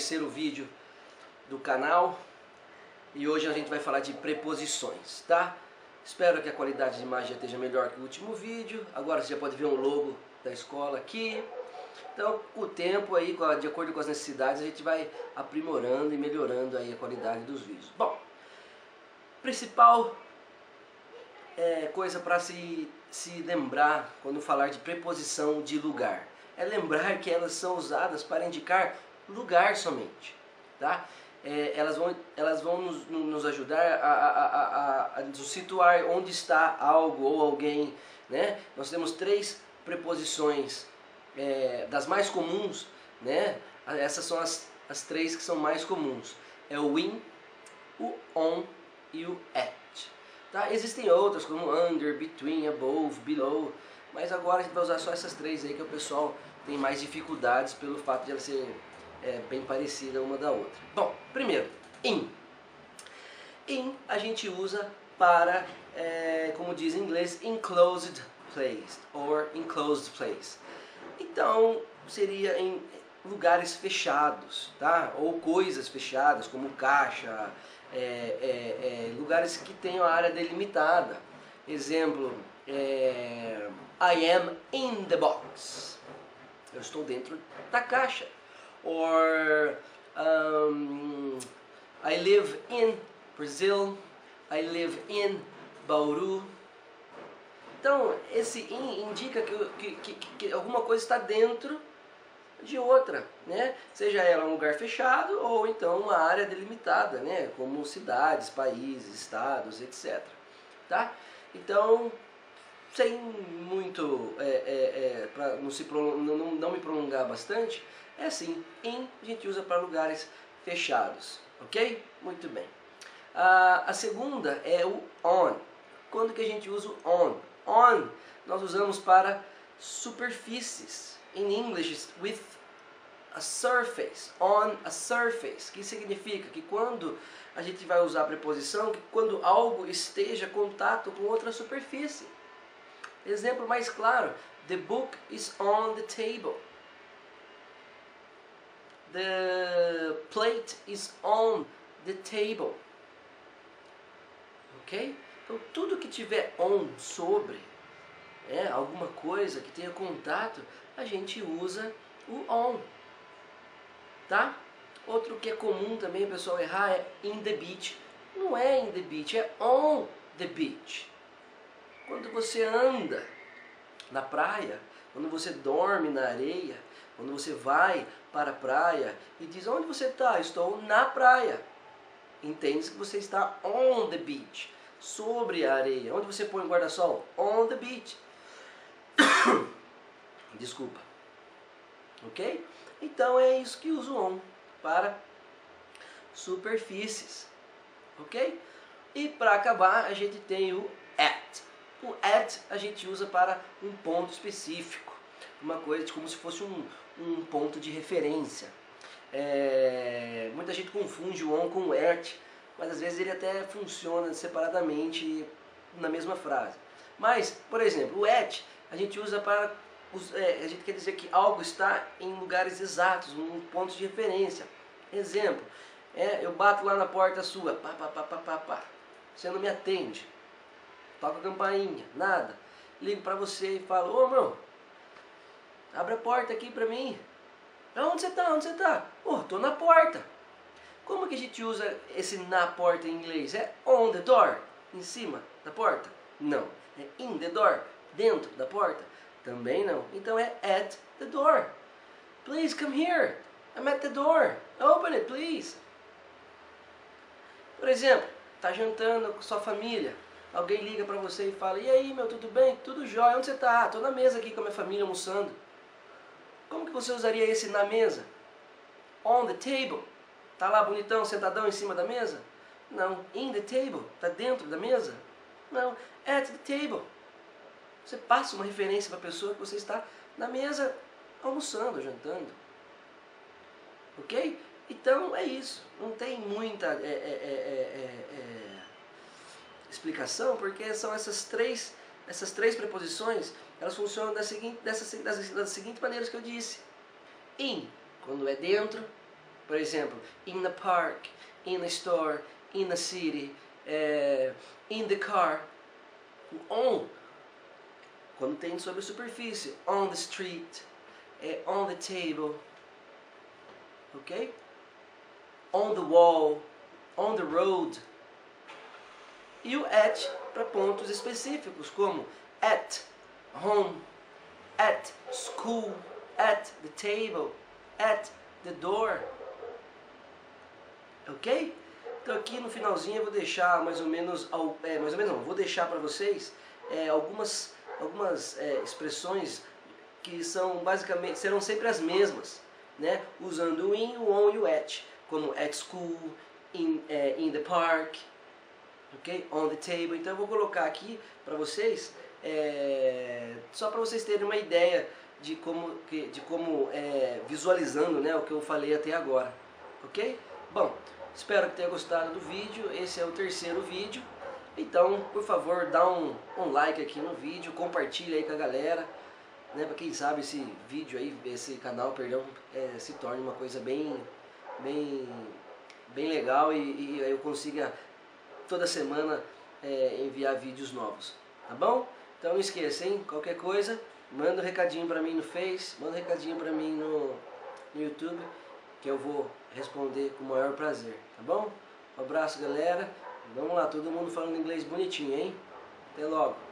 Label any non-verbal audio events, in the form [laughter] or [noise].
terceiro vídeo do canal e hoje a gente vai falar de preposições, tá? Espero que a qualidade de imagem esteja melhor que o último vídeo. Agora você já pode ver um logo da escola aqui. Então, com o tempo aí, de acordo com as necessidades, a gente vai aprimorando e melhorando aí a qualidade dos vídeos. Bom, principal é, coisa para se, se lembrar quando falar de preposição de lugar é lembrar que elas são usadas para indicar lugar somente. Tá? É, elas vão, elas vão nos, nos ajudar a, a, a, a, nos situar onde está algo ou alguém. Né? Nós temos três preposições é, das mais comuns, né? essas são as, as três que são mais comuns. É o in, o on e o at. Tá? Existem outras como under, between, above, below, mas agora a gente vai usar só essas três aí que o pessoal tem mais dificuldades pelo fato de ela ser é, bem parecida uma da outra. Bom, primeiro, in. In a gente usa para, é, como diz em inglês, enclosed place or enclosed place. Então, seria em lugares fechados, tá? Ou coisas fechadas, como caixa, é, é, é lugares que tenham a área delimitada. Exemplo, é, I am in the box. Eu estou dentro da caixa. Or um, I live in Brazil. I live in Bauru. Então, esse in indica que, que, que, que alguma coisa está dentro de outra, né? Seja ela um lugar fechado ou então uma área delimitada, né? Como cidades, países, estados, etc. Tá? Então, sem muito, é, é, é para não, não, não me prolongar bastante, é assim, in a gente usa para lugares fechados, ok? Muito bem. a segunda é o on. Quando que a gente usa o on? On nós usamos para superfícies. In English, with a surface, on a surface, que significa que quando a gente vai usar a preposição, que quando algo esteja em contato com outra superfície. Exemplo mais claro, the book is on the table. The plate is on the table. Ok? Então tudo que tiver on sobre, é, alguma coisa que tenha contato, a gente usa o on. Tá? Outro que é comum também pessoal errar é in the beach. Não é in the beach, é on the beach. Quando você anda na praia, quando você dorme na areia, quando você vai para a praia e diz onde você está? Estou na praia. Entende que você está on the beach, sobre a areia. Onde você põe o guarda-sol? On the beach. [coughs] Desculpa. Ok? Então é isso que uso on para superfícies. Ok? E para acabar, a gente tem o. O at a gente usa para um ponto específico, uma coisa como se fosse um, um ponto de referência. É, muita gente confunde o on com o at, mas às vezes ele até funciona separadamente na mesma frase. Mas, por exemplo, o at a gente usa para é, a gente quer dizer que algo está em lugares exatos, um ponto de referência. Exemplo, é, eu bato lá na porta sua, pá, pá, pá, pá, pá, pá. Você não me atende toca a campainha, nada. Ligo para você e falo, ô meu, abre a porta aqui para mim. Onde você tá? Onde você tá? Pô, tô na porta. Como que a gente usa esse na porta em inglês? É on the door, em cima da porta? Não. É in the door, dentro da porta? Também não. Então é at the door. Please come here. I'm at the door. Open it, please. Por exemplo, tá jantando com sua família. Alguém liga para você e fala, e aí meu, tudo bem? Tudo jóia, onde você está? Ah, estou na mesa aqui com a minha família almoçando. Como que você usaria esse na mesa? On the table. Tá lá bonitão, sentadão em cima da mesa? Não. In the table. Tá dentro da mesa? Não. At the table. Você passa uma referência para a pessoa que você está na mesa almoçando, jantando. Ok? Então é isso. Não tem muita. É, é, é, explicação, porque são essas três, essas três preposições, elas funcionam da seguinte, dessa, das, das seguintes maneiras que eu disse. In, quando é dentro, Por exemplo, in the park, in a store, in the city, é, in the car. On, quando tem sobre a superfície. On the street, é, on the table. Ok? On the wall, on the road. E o at para pontos específicos, como at home, at school, at the table, at the door. Ok? Então aqui no finalzinho eu vou deixar mais ou menos, é, mais ou menos não, vou deixar para vocês é, algumas, algumas é, expressões que são basicamente, serão sempre as mesmas, né? Usando o in, o on e o at, como at school, in, é, in the park, ok? On the table. Então eu vou colocar aqui para vocês, é, só para vocês terem uma ideia de como, de como é, visualizando né, o que eu falei até agora, ok? Bom, Espero que tenha gostado do vídeo, esse é o terceiro vídeo. Então, por favor, dá um, um like aqui no vídeo, compartilha aí com a galera. Né, para quem sabe esse vídeo aí, esse canal, perdão, é, se torne uma coisa bem, bem, bem legal e, e eu consiga toda semana é, enviar vídeos novos, tá bom? Então não esqueça, hein? Qualquer coisa, manda um recadinho para mim no Face, manda um recadinho para mim no, no YouTube que eu vou responder com o maior prazer, tá bom? Um abraço, galera. Vamos lá, todo mundo falando inglês bonitinho, hein? Até logo.